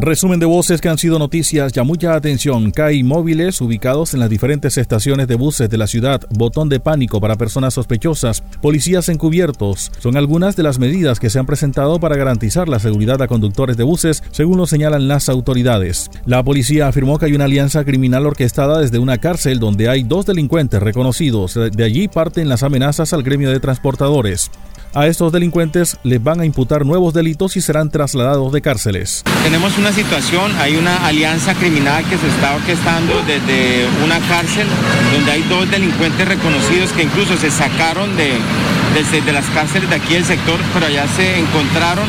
Resumen de voces que han sido noticias, ya mucha atención. CAI móviles ubicados en las diferentes estaciones de buses de la ciudad, botón de pánico para personas sospechosas, policías encubiertos. Son algunas de las medidas que se han presentado para garantizar la seguridad a conductores de buses, según lo señalan las autoridades. La policía afirmó que hay una alianza criminal orquestada desde una cárcel donde hay dos delincuentes reconocidos. De allí parten las amenazas al gremio de transportadores. A estos delincuentes les van a imputar nuevos delitos y serán trasladados de cárceles. Tenemos una situación, hay una alianza criminal que se está orquestando desde una cárcel donde hay dos delincuentes reconocidos que incluso se sacaron de, desde las cárceles de aquí del sector, pero allá se encontraron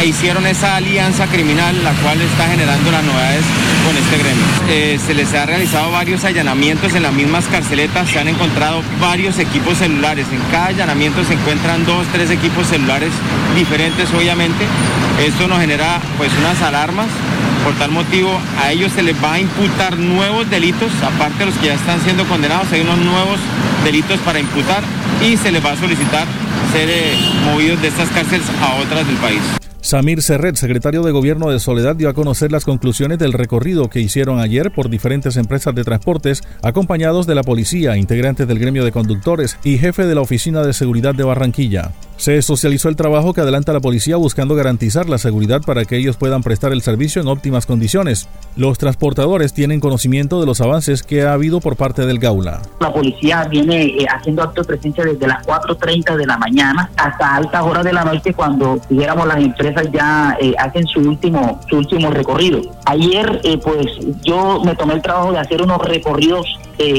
e hicieron esa alianza criminal, la cual está generando las novedades con este gremio. Eh, se les ha realizado varios allanamientos en las mismas carceletas, se han encontrado varios equipos celulares. En cada allanamiento se encuentran dos, tres equipos celulares diferentes, obviamente. Esto nos genera pues unas alarmas. Por tal motivo, a ellos se les va a imputar nuevos delitos, aparte de los que ya están siendo condenados, hay unos nuevos delitos para imputar y se les va a solicitar ser eh, movidos de estas cárceles a otras del país. Samir Serret, secretario de Gobierno de Soledad, dio a conocer las conclusiones del recorrido que hicieron ayer por diferentes empresas de transportes, acompañados de la policía, integrantes del gremio de conductores y jefe de la Oficina de Seguridad de Barranquilla. Se socializó el trabajo que adelanta la policía buscando garantizar la seguridad para que ellos puedan prestar el servicio en óptimas condiciones. Los transportadores tienen conocimiento de los avances que ha habido por parte del Gaula. La policía viene eh, haciendo acto de presencia desde las 4.30 de la mañana hasta altas horas de la noche cuando, dijéramos, las empresas ya eh, hacen su último, su último recorrido. Ayer, eh, pues yo me tomé el trabajo de hacer unos recorridos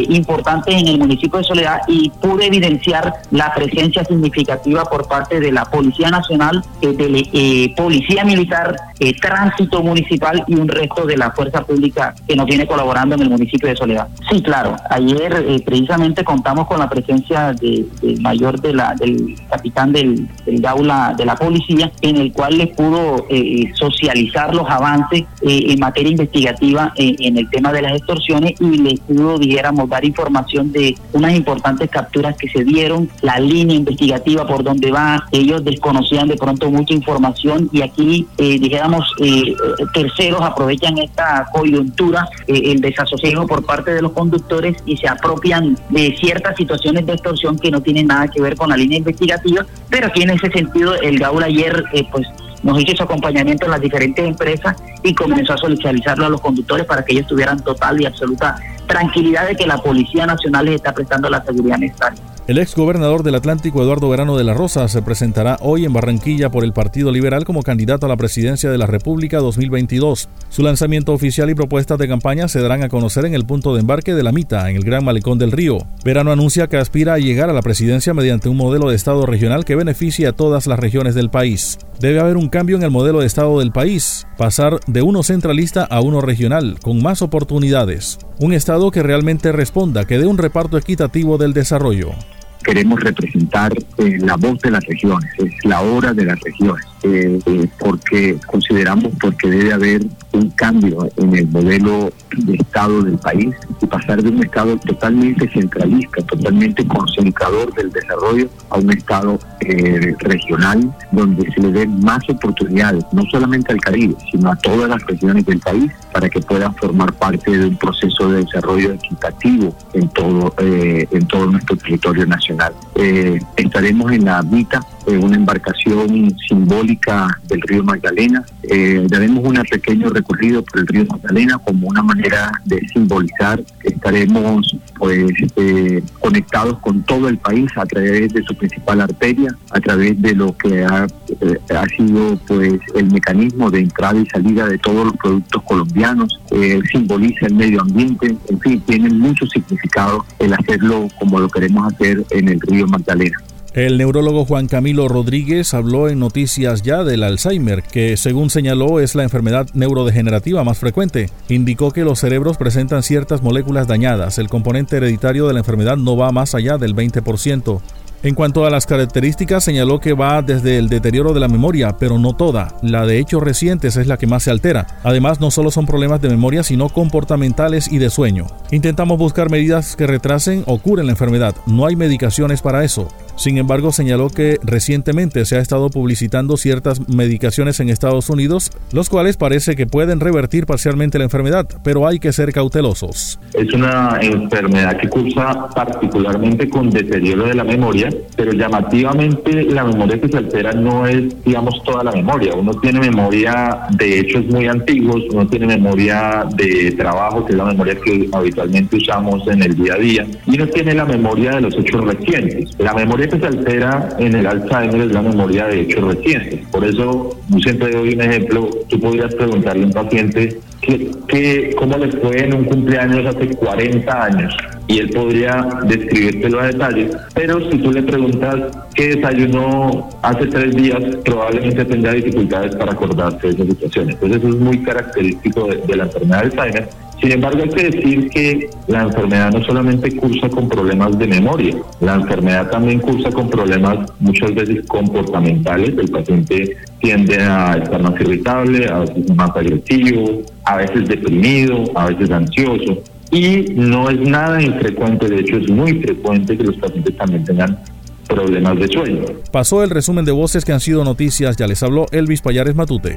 importantes en el municipio de Soledad y pude evidenciar la presencia significativa por parte de la Policía Nacional, eh, de eh, Policía Militar, eh, Tránsito Municipal y un resto de la fuerza pública que nos viene colaborando en el municipio de Soledad. Sí, claro, ayer precisamente contamos con la presencia del mayor de la, del capitán del, del Gaula de la policía, en el cual le pudo socializar los avances en materia investigativa en el tema de las extorsiones y le pudo, dijéramos, dar información de unas importantes capturas que se dieron, la línea investigativa por donde va ellos desconocían de pronto mucha información y aquí, eh, dijéramos, eh, terceros aprovechan esta coyuntura, eh, el desasosiego por parte de los conductores y se apropian de ciertas situaciones de extorsión que no tienen nada que ver con la línea investigativa, pero aquí en ese sentido el Gaula ayer pues nos hizo su acompañamiento en las diferentes empresas y comenzó a socializarlo a los conductores para que ellos tuvieran total y absoluta tranquilidad de que la Policía Nacional les está prestando la seguridad necesaria. El ex gobernador del Atlántico, Eduardo Verano de la Rosa, se presentará hoy en Barranquilla por el Partido Liberal como candidato a la presidencia de la República 2022. Su lanzamiento oficial y propuestas de campaña se darán a conocer en el punto de embarque de la Mita, en el Gran Malecón del Río. Verano anuncia que aspira a llegar a la presidencia mediante un modelo de Estado regional que beneficie a todas las regiones del país. Debe haber un cambio en el modelo de Estado del país, pasar de uno centralista a uno regional, con más oportunidades. Un Estado que realmente responda, que dé un reparto equitativo del desarrollo. Queremos representar eh, la voz de las regiones, es la hora de las regiones, eh, porque consideramos porque debe haber un cambio en el modelo de Estado del país y pasar de un Estado totalmente centralista, totalmente concentrador del desarrollo, a un Estado eh, regional donde se le den más oportunidades, no solamente al Caribe, sino a todas las regiones del país para que puedan formar parte de un proceso de desarrollo equitativo en todo, eh, en todo nuestro territorio nacional. Eh, estaremos en la mitad una embarcación simbólica del río Magdalena. Eh, daremos un pequeño recorrido por el río Magdalena como una manera de simbolizar estaremos pues eh, conectados con todo el país a través de su principal arteria, a través de lo que ha, eh, ha sido pues el mecanismo de entrada y salida de todos los productos colombianos, simboliza el medio ambiente, en fin, tiene mucho significado el hacerlo como lo queremos hacer en el río Magdalena. El neurólogo Juan Camilo Rodríguez habló en Noticias Ya del Alzheimer, que según señaló es la enfermedad neurodegenerativa más frecuente. Indicó que los cerebros presentan ciertas moléculas dañadas. El componente hereditario de la enfermedad no va más allá del 20%. En cuanto a las características, señaló que va desde el deterioro de la memoria, pero no toda. La de hechos recientes es la que más se altera. Además, no solo son problemas de memoria, sino comportamentales y de sueño. Intentamos buscar medidas que retrasen o curen la enfermedad. No hay medicaciones para eso. Sin embargo, señaló que recientemente se ha estado publicitando ciertas medicaciones en Estados Unidos, los cuales parece que pueden revertir parcialmente la enfermedad, pero hay que ser cautelosos. Es una enfermedad que cursa particularmente con deterioro de la memoria, pero llamativamente la memoria que se altera no es, digamos, toda la memoria. Uno tiene memoria de hechos muy antiguos, uno tiene memoria de trabajo, que es la memoria que habitualmente usamos en el día a día, y uno tiene la memoria de los hechos recientes. La memoria que se altera en el Alzheimer es la memoria de hechos recientes. Por eso, yo siempre doy un ejemplo, tú podrías preguntarle a un paciente que, cómo le fue en un cumpleaños hace 40 años y él podría describírtelo a detalle, pero si tú le preguntas qué desayunó hace tres días, probablemente tendrá dificultades para acordarse de esa situación. Entonces eso es muy característico de, de la enfermedad de Alzheimer sin embargo, hay que decir que la enfermedad no solamente cursa con problemas de memoria, la enfermedad también cursa con problemas muchas veces comportamentales. El paciente tiende a estar más irritable, a veces más agresivo, a veces deprimido, a veces ansioso. Y no es nada infrecuente, de hecho es muy frecuente que los pacientes también tengan problemas de sueño. Pasó el resumen de voces que han sido noticias, ya les habló Elvis Payares Matute.